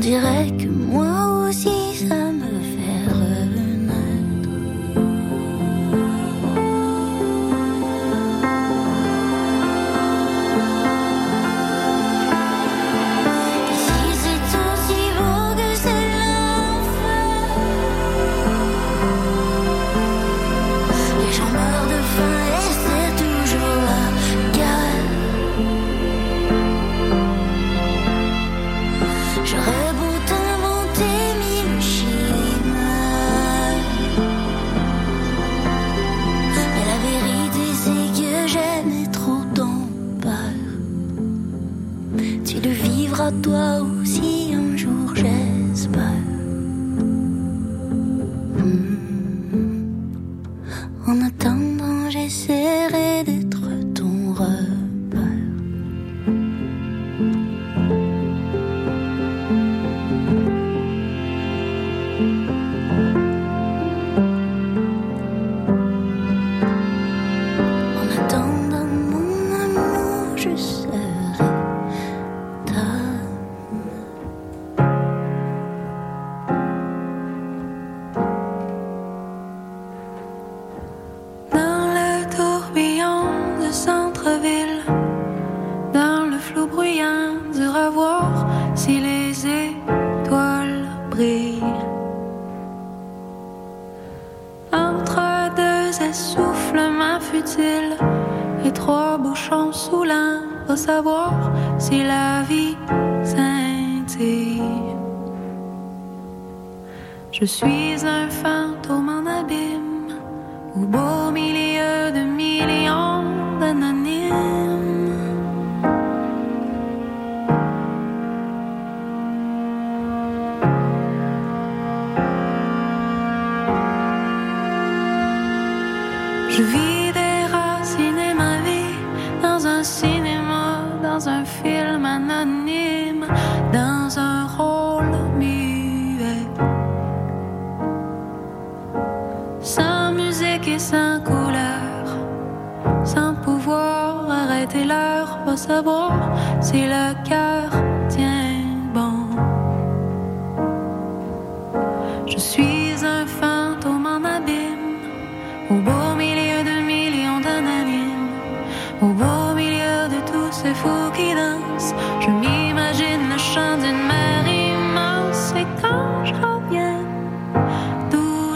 Je vis des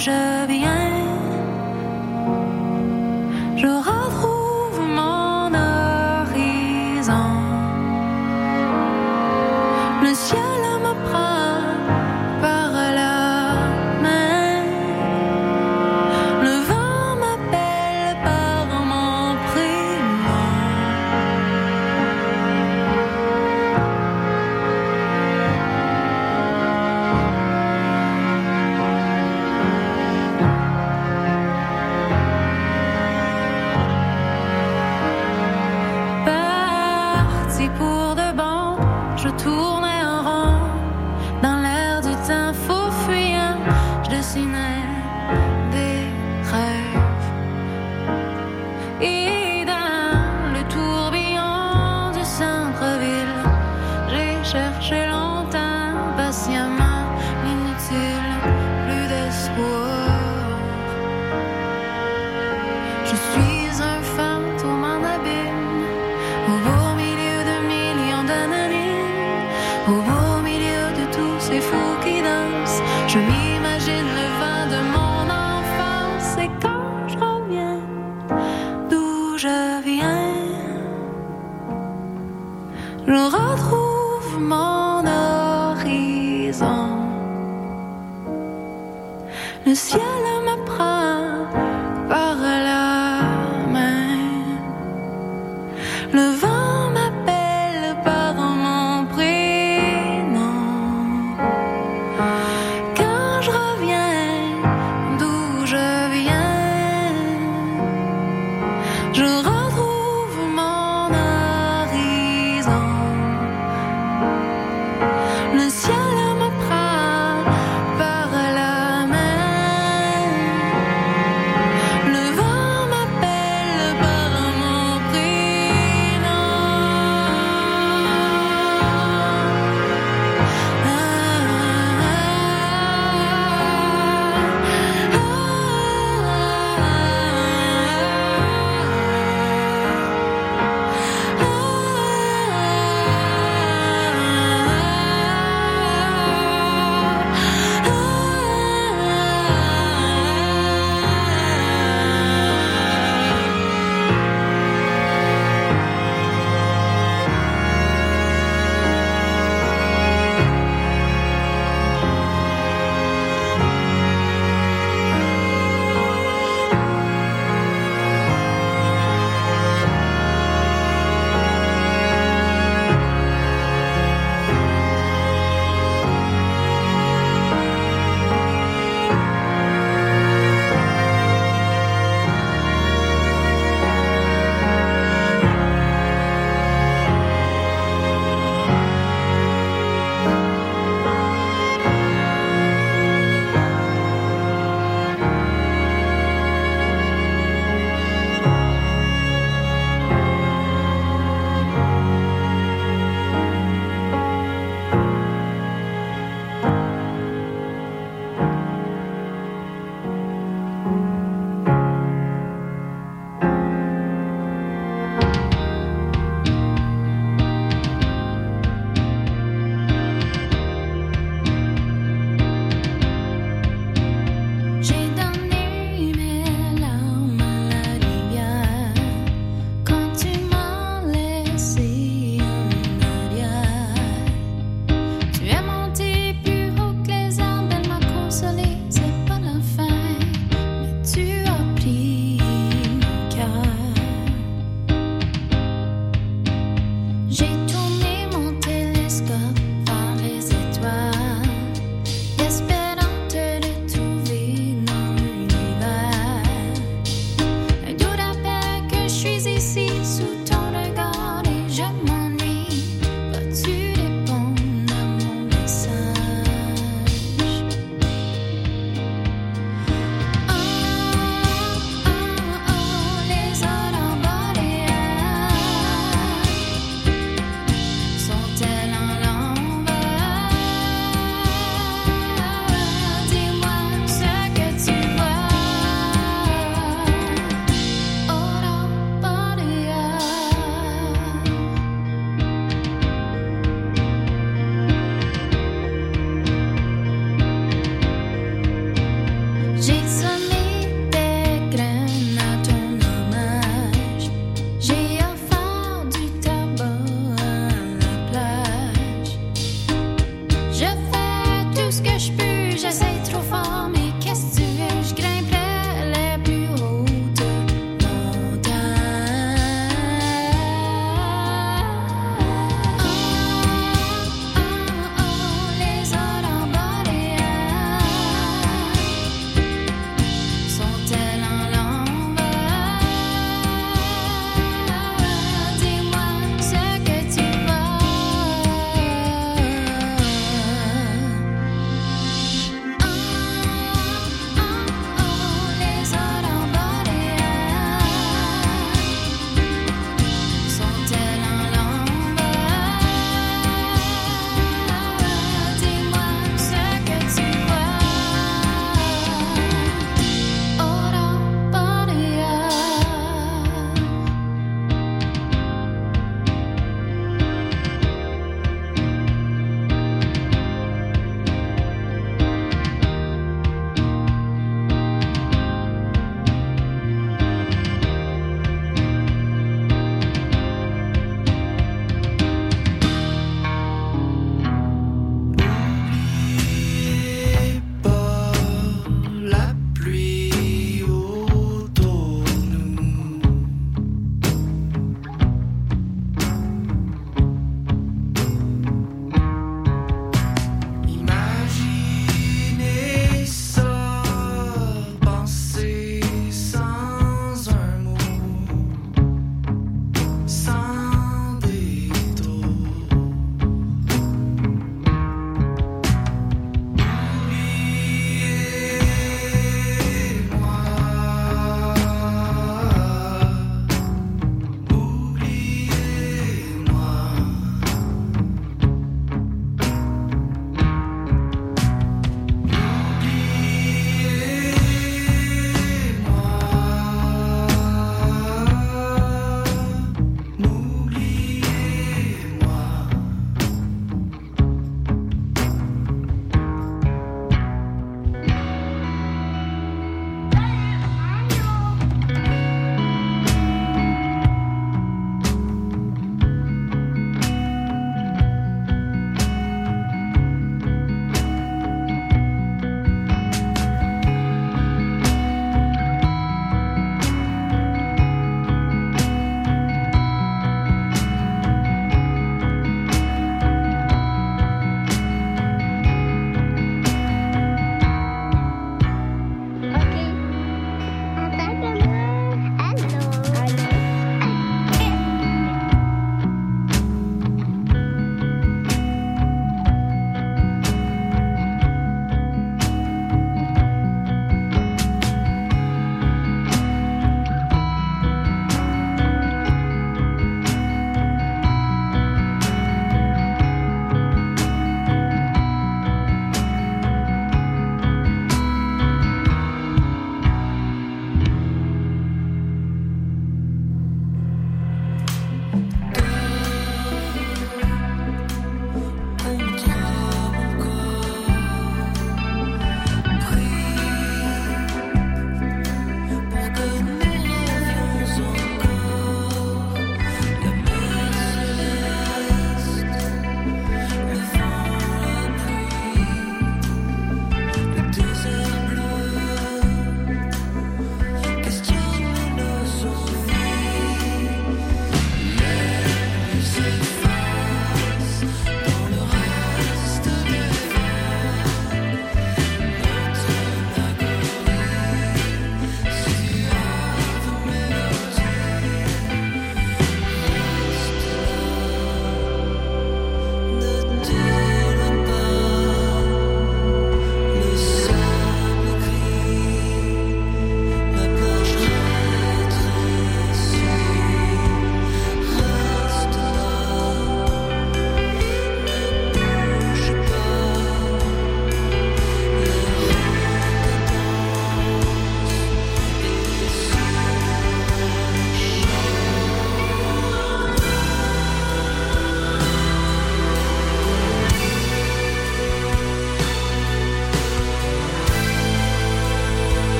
je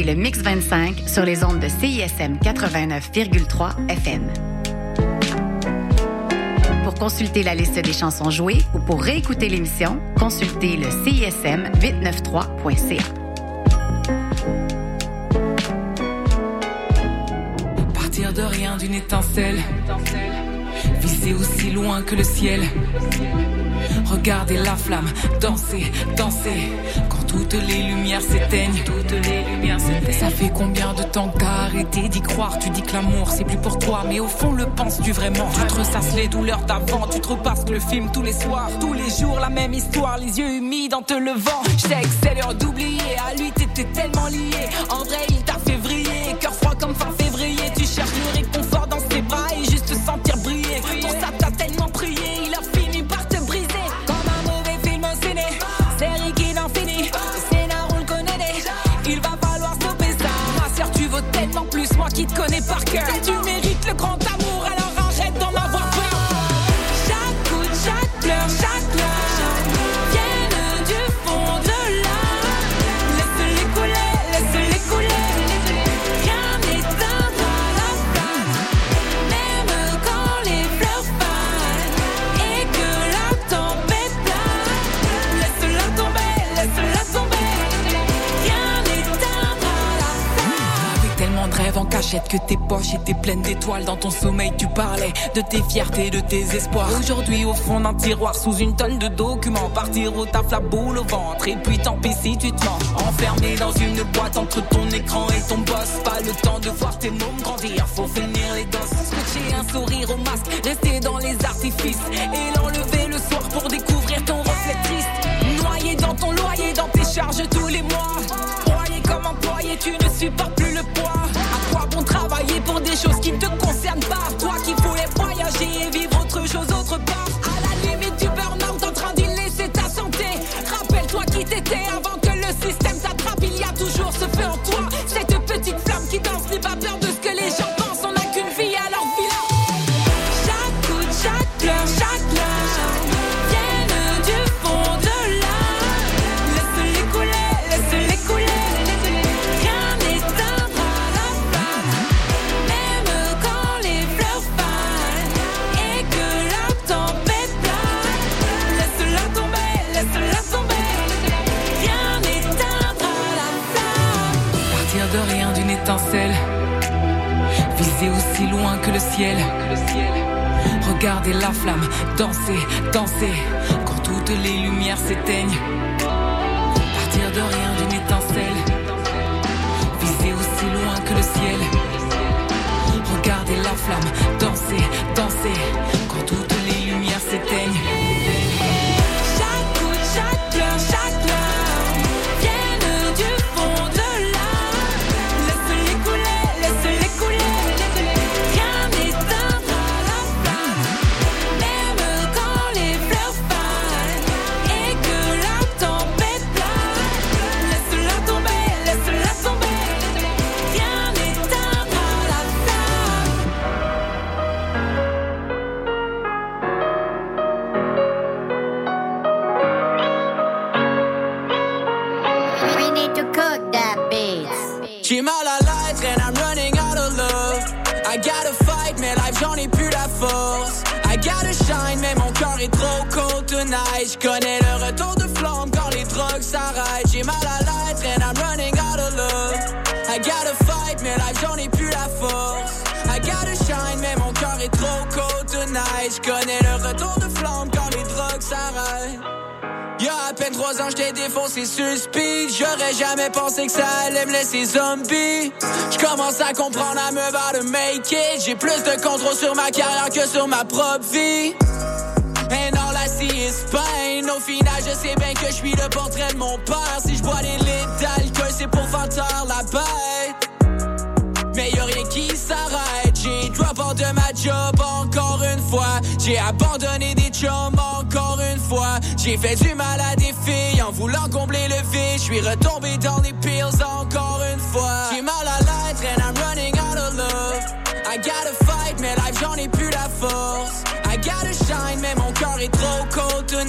le Mix 25 sur les ondes de CISM 89,3 FM. Pour consulter la liste des chansons jouées ou pour réécouter l'émission, consultez le CISM 893.ca. Partir de rien d'une étincelle, viser aussi loin que le ciel. Regardez la flamme, danser, danser toutes les lumières s'éteignent, toutes les lumières s'éteignent. Ça fait combien de temps qu'à arrêté d'y croire? Tu dis que l'amour c'est plus pour toi, mais au fond le penses-tu vraiment? Tu te ressasses les douleurs d'avant, tu te repasses le film tous les soirs, tous les jours la même histoire, les yeux humides en te levant. L'heure d'oublier, à lui t'étais tellement lié. En vrai il t'a fait vriller, cœur froid comme fin connais cachette que tes poches étaient pleines d'étoiles. Dans ton sommeil, tu parlais de tes fiertés, de tes espoirs. Aujourd'hui, au fond d'un tiroir, sous une tonne de documents, partir au taf la boule au ventre. Et puis tant pis si tu te mens. Enfermé dans une boîte entre ton écran et ton boss. Pas le temps de voir tes mômes grandir, faut finir les doses. Scotcher un sourire au masque, rester dans les artifices. Et l'enlever le soir pour découvrir ton reflet triste. Noyé dans ton loyer, dans tes charges tous les mois. Broyé comme employé, tu ne supportes plus le poids. Bon travailler pour des choses qui ne te concernent pas Toi qui voulais voyager et vivre autre chose autre part. À la limite du burn-out, en train d'y laisser ta santé. Rappelle-toi qui t'étais avant que le système t'attrape. Il y a toujours ce feu en toi. Cette petite flamme qui danse, n'aie pas peur Regardez la flamme, danser, danser, quand toutes les lumières s'éteignent. Partir de rien d'une étincelle, viser aussi loin que le ciel. Regardez la flamme, danser, danser, quand toutes les lumières s'éteignent. Je connais le retour de flamme quand les drogues s'arrêtent. J'ai mal à l'être and I'm running out of love. I gotta fight, mais life j'en ai plus la force. I gotta shine, mais mon cœur est trop cold tonight. Je connais le retour de flamme quand les drogues s'arrêtent. Y'a à peine trois ans, j't'ai défoncé sur speed. J'aurais jamais pensé que ça allait me laisser zombie. J'commence à comprendre à me voir de make it. J'ai plus de contrôle sur ma carrière que sur ma propre vie. Au final, je sais bien que je suis le portrait de mon père. Si je bois des litres d'alcool, c'est pour faire la bête. Mais y'a rien qui s'arrête. J'ai drop out de ma job encore une fois. J'ai abandonné des chums encore une fois. J'ai fait du mal à des filles en voulant combler le vide. Je suis retombé dans des pills encore une fois. J'ai mal à l'être and I'm running out of love. I gotta fight, mais life j'en ai plus la force.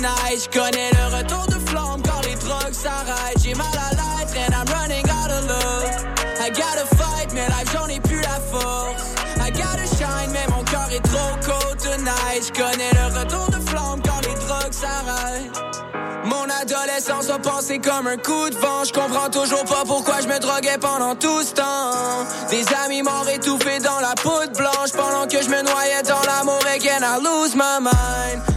Tonight. Je connais le retour de flamme quand les drogues s'arrêtent. J'ai mal à l'être and I'm running out of love. I gotta fight, mais life j'en ai plus la force. I gotta shine, mais mon cœur est trop cold tonight. Je connais le retour de flamme quand les drogues s'arrêtent. Mon adolescence a passé comme un coup de vent. Je comprends toujours pas pourquoi je me droguais pendant tout ce temps. Des amis m'ont étouffé dans la poudre blanche pendant que je me noyais dans l'amour again. I lose my mind.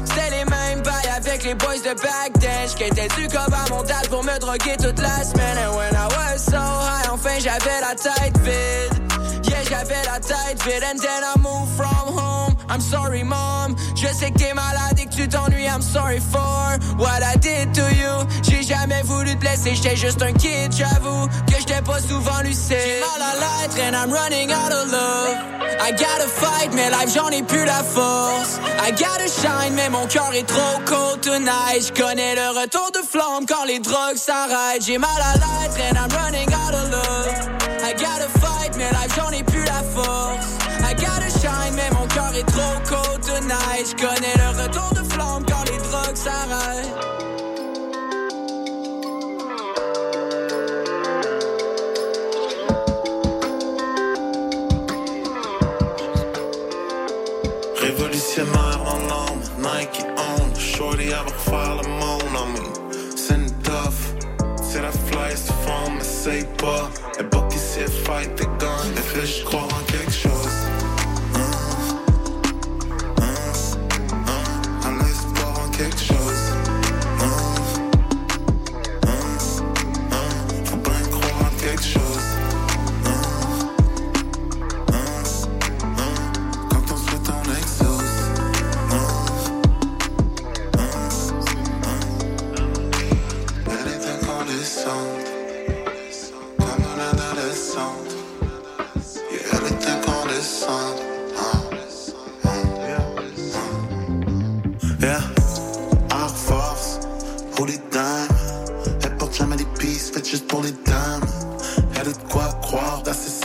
Les boys de then. J'quittais du cob à mon dad pour me droguer toute la semaine. And when I was so high, enfin j'avais la tête vide. Yeah, j'avais la tête vide. And then I moved from home. I'm sorry, mom. Je sais que t'es malade tu t'ennuies. I'm sorry for what I did to you. J'ai jamais voulu te blesser, j'étais juste un kid, j'avoue que j'étais pas souvent lucide. J'ai mal à l'être and I'm running out of love. I gotta fight, mais life j'en ai plus la force. I gotta shine, mais mon cœur est trop cold tonight. Je connais le retour de flamme quand les drogues s'arrêtent. J'ai mal à l'être and I'm running out of love. I gotta fight, mais life j'en ai plus la force. I gotta shine, mais mon cœur est trop cold tonight. Je les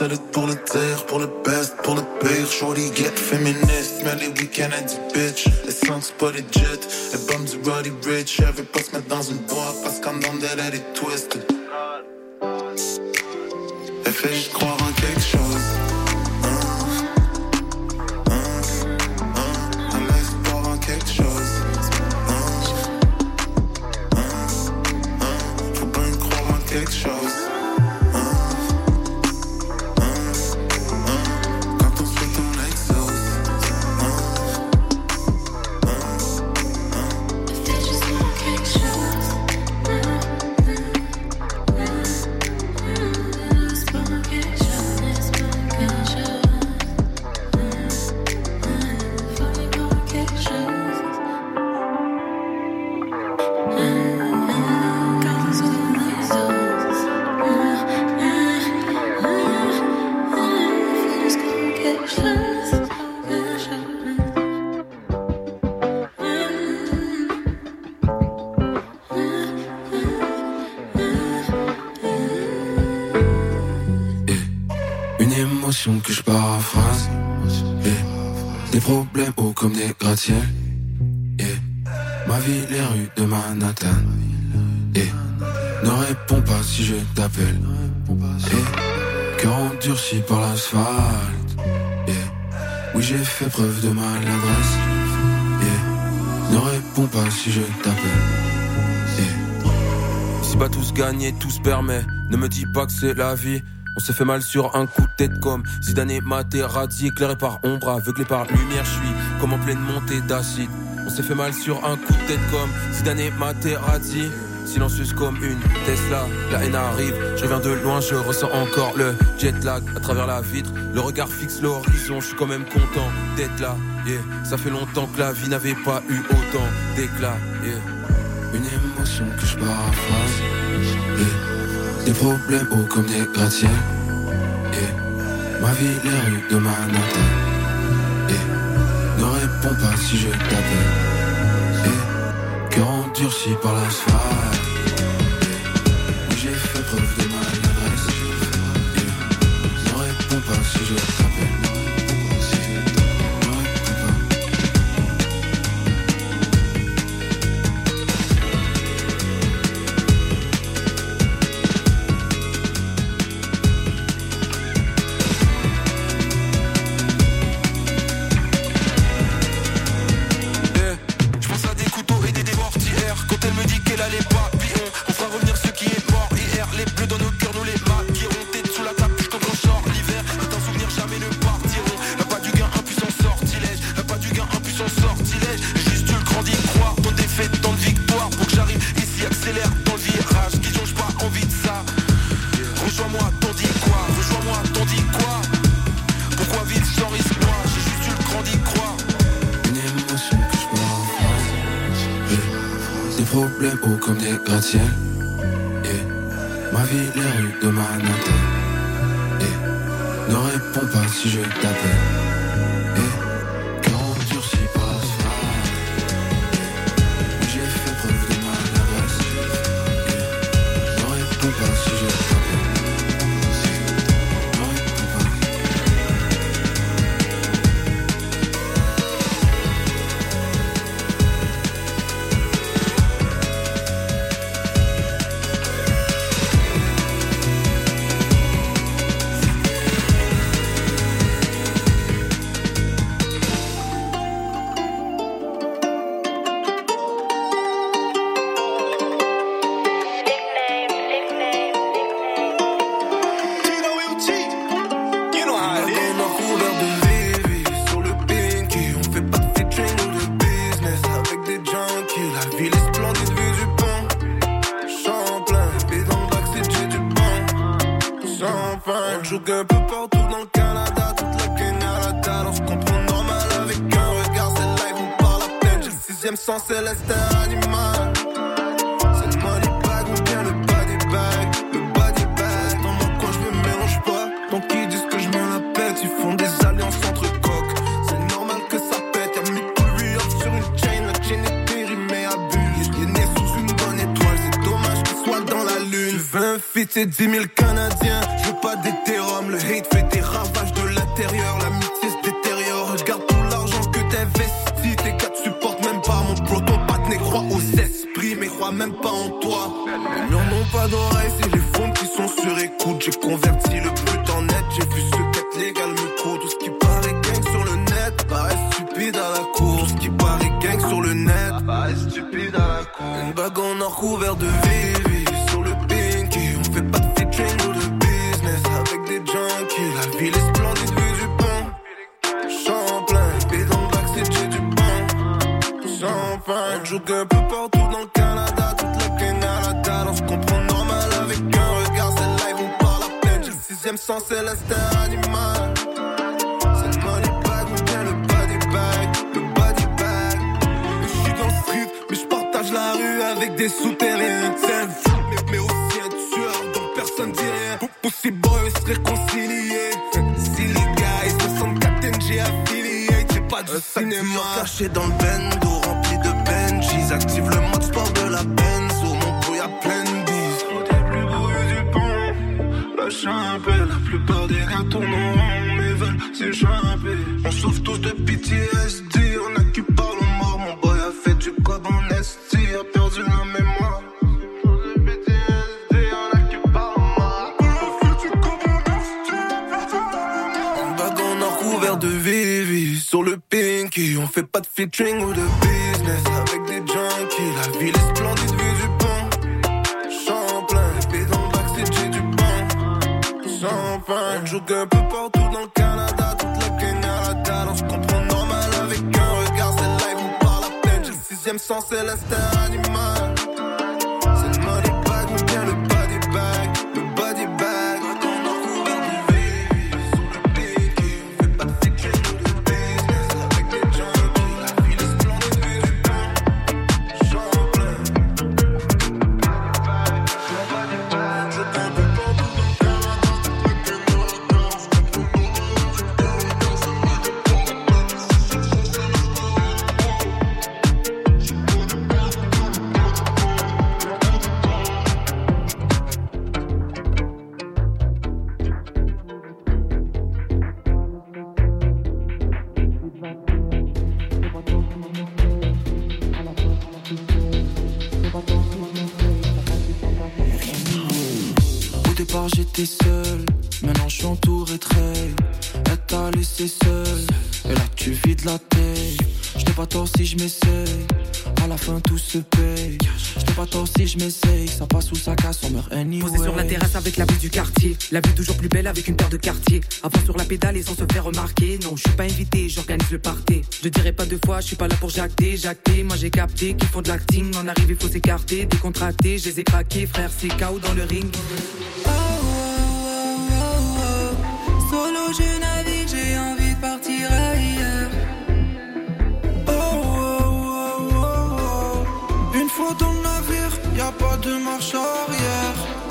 solide pour le dire, pour le best, pour le pire. Shorty get féministe, mais les week-ends elle bitch. Les pas bombe du Rich. Elle veut dans une boîte parce qu'en dedans d'elle twisted. Croire en quelque chose. Quelque chose. Que je paraphrase. Des problèmes hauts comme des gratte-ciels. Ma vie, les rues de Manhattan. Ne réponds pas si je t'appelle. Cœur endurci par l'asphalte. Oui, j'ai fait preuve de maladresse. Ne réponds pas si je t'appelle. Si pas tous gagner, tout se permet. Ne me dis pas que c'est la vie. On s'est fait mal sur un coup de tête comme Zidane et Materazzi éclairé par ombre, aveuglé par lumière, je suis comme en pleine montée d'acide. On s'est fait mal sur un coup de tête comme Zidane et Materazzi silencieuse comme une Tesla. La haine arrive, je reviens de loin, je ressens encore le jet lag à travers la vitre. Le regard fixe l'horizon, je suis quand même content d'être là. Yeah. Ça fait longtemps que la vie n'avait pas eu autant d'éclat. Yeah. Une émotion que je paraphrase. Des problèmes hauts comme des gratte-ciels. Ma vie, les rues de Manhattan. Ne réponds pas si je t'appelle. Cœur endurci par l'asphalte. J'ai fait preuve de maladresse. Ne réponds pas si je. J'ai le avec paire de quartiers. Avant sur la pédale et sans se faire remarquer. Non, je suis pas invité, j'organise le party. Je dirais pas deux fois, je suis pas là pour jacter, jacter. Moi j'ai capté qu'ils font de l'acting. En arrivée, faut s'écarter, décontracter. Je les ai craqués, frère, c'est KO dans le ring. Solo, je navigue, j'ai envie de partir ailleurs. Oh, oh, oh, oh, oh. Une fois dans le navire, y a pas de marche arrière.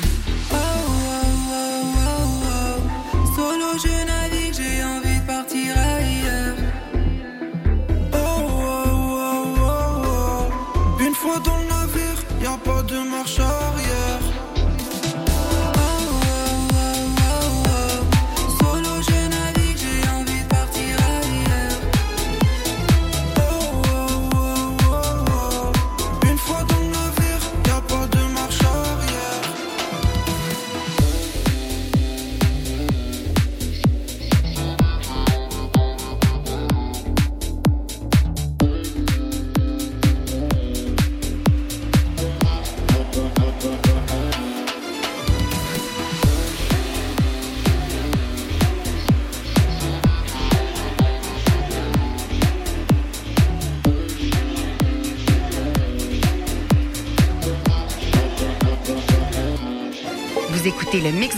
Solo,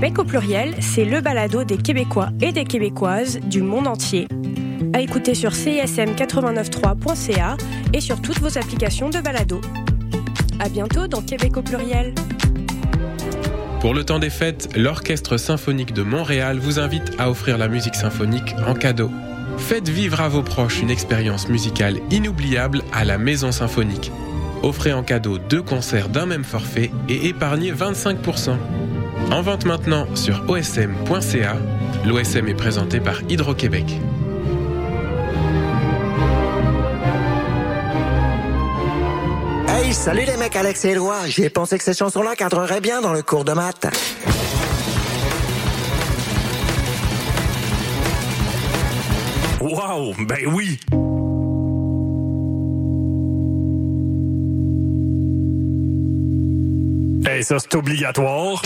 Québec au pluriel, c'est le balado des Québécois et des Québécoises du monde entier. À écouter sur cism893.ca et sur toutes vos applications de balado. À bientôt dans Québec au pluriel. Pour le temps des fêtes, l'Orchestre symphonique de Montréal vous invite à offrir la musique symphonique en cadeau. Faites vivre à vos proches une expérience musicale inoubliable à la Maison Symphonique. Offrez en cadeau deux concerts d'un même forfait et épargnez 25%. En vente maintenant sur osm.ca. L'OSM est présenté par Hydro-Québec. Hey, salut les mecs, Alex et Éloi. J'ai pensé que ces chansons-là cadreraient bien dans le cours de maths. Wow, ben oui! Hey, ça, c'est obligatoire.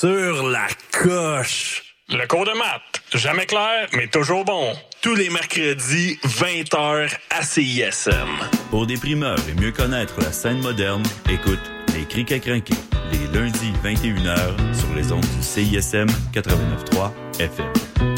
Sur la coche. Le cours de maths. Jamais clair, mais toujours bon. Tous les mercredis, 20h à CISM. Pour des primeurs et mieux connaître la scène moderne, écoute Les Crics à crinquer, les lundis 21h sur les ondes du CISM 89.3 FM.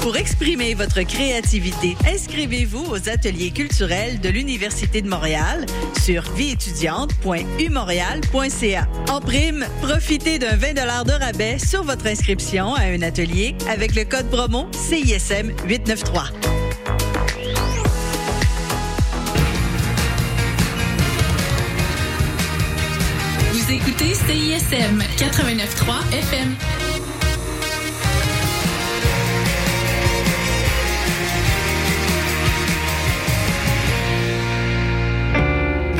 Pour exprimer votre créativité, inscrivez-vous aux ateliers culturels de l'Université de Montréal sur vieétudiante.umontréal.ca. En prime, profitez d'un 20 de rabais sur votre inscription à un atelier avec le code promo CISM 893. Vous écoutez CISM 89.3 FM.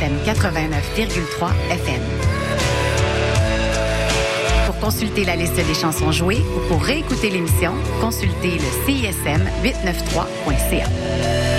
CISM 89,3 FM. Pour consulter la liste des chansons jouées ou pour réécouter l'émission, consultez le CISM 893.ca.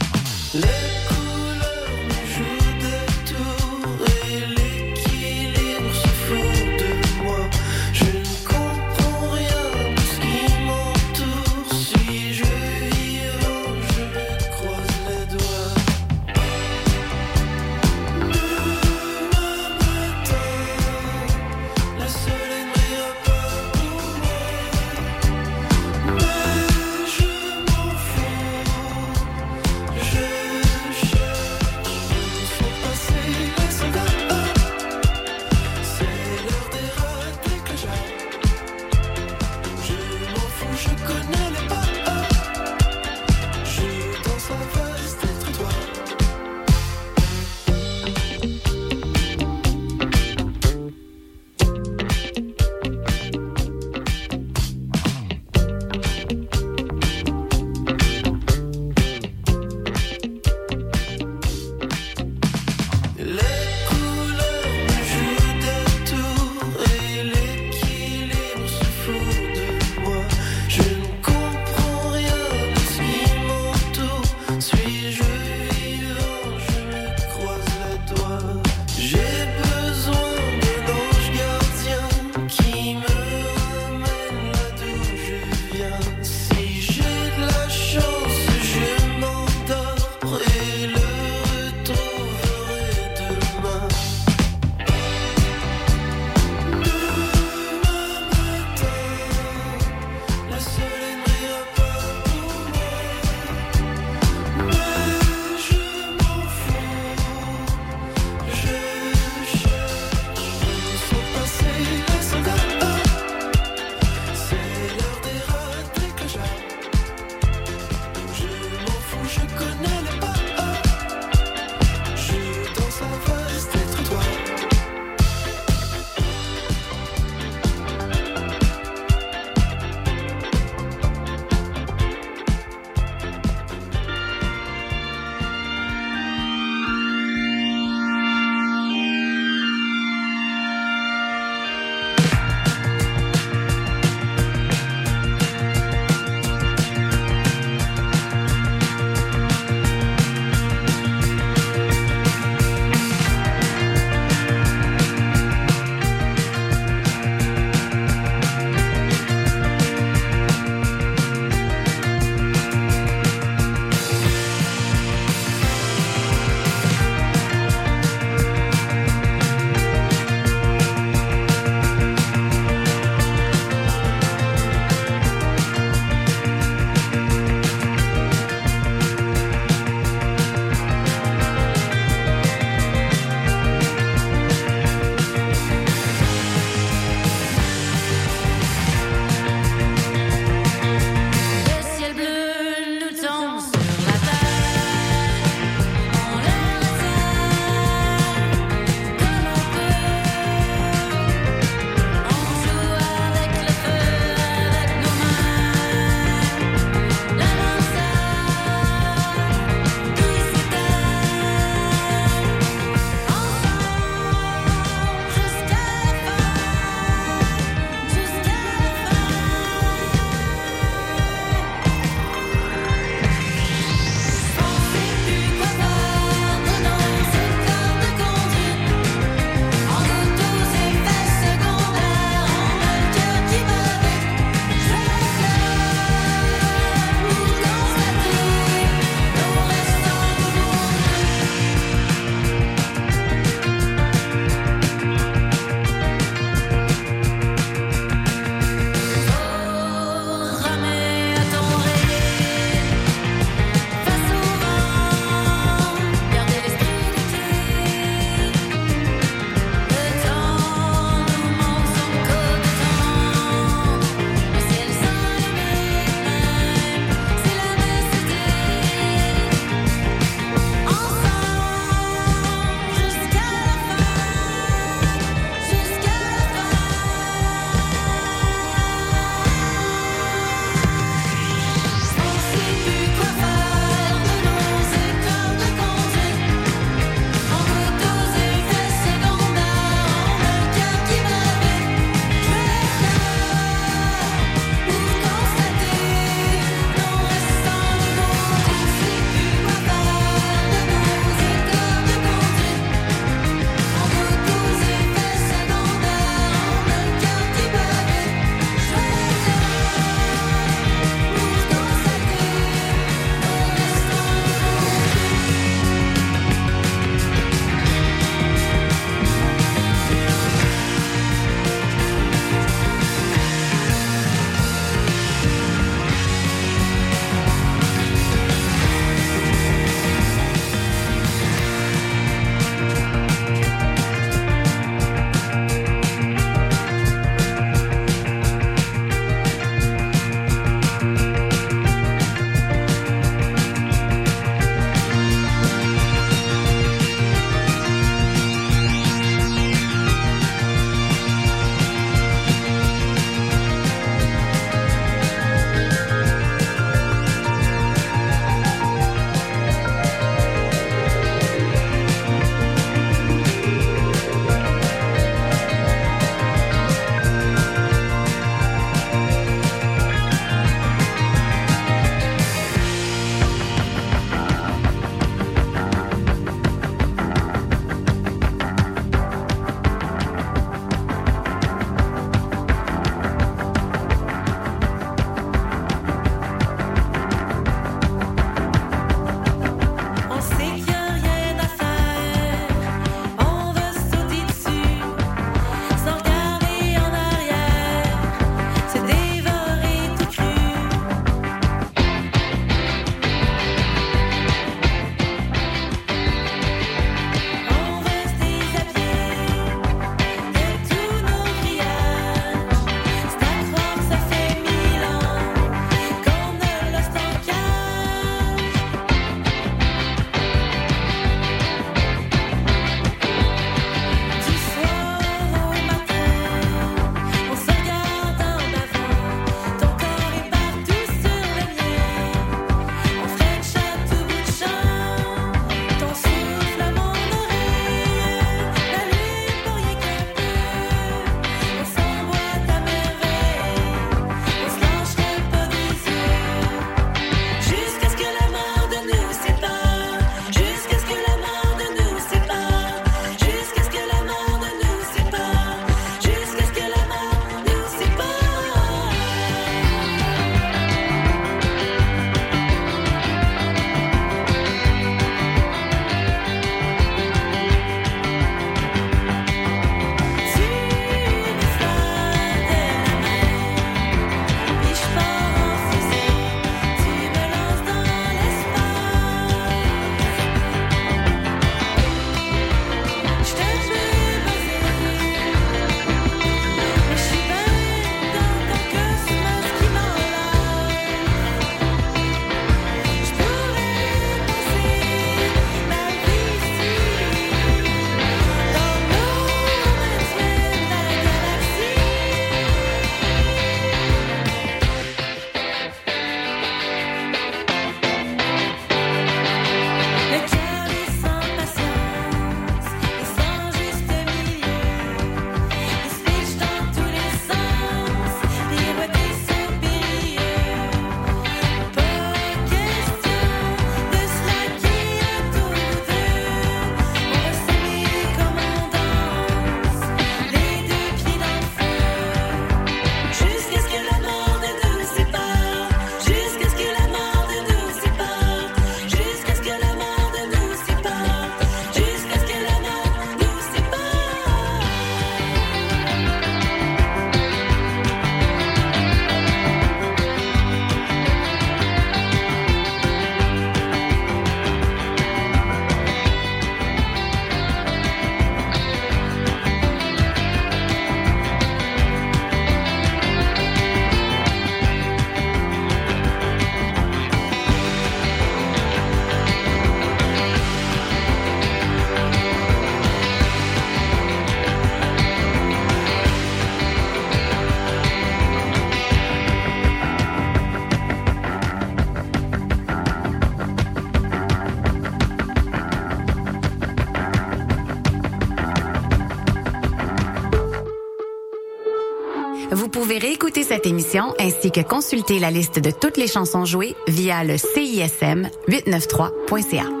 pouvez réécouter cette émission ainsi que consulter la liste de toutes les chansons jouées via le CISM 893.ca.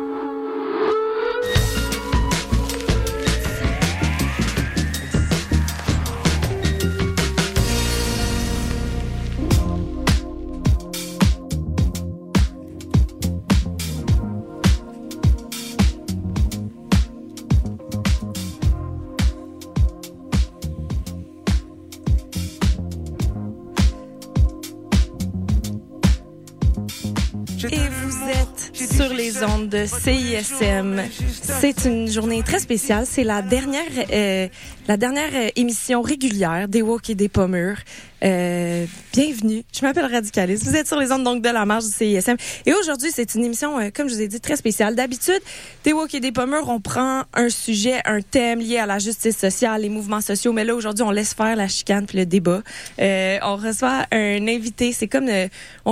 CISM. C'est une journée très spéciale. C'est la dernière, euh, la dernière euh, émission régulière des Walk et des Pommures. Euh, bienvenue. Je m'appelle Radicaliste. Vous êtes sur les ondes donc de la marge du CISM. Et aujourd'hui, c'est une émission, euh, comme je vous ai dit, très spéciale. D'habitude, des Walk et des Pommures, on prend un sujet, un thème lié à la justice sociale, les mouvements sociaux. Mais là, aujourd'hui, on laisse faire la chicane puis le débat. Euh, on reçoit un invité. C'est comme, on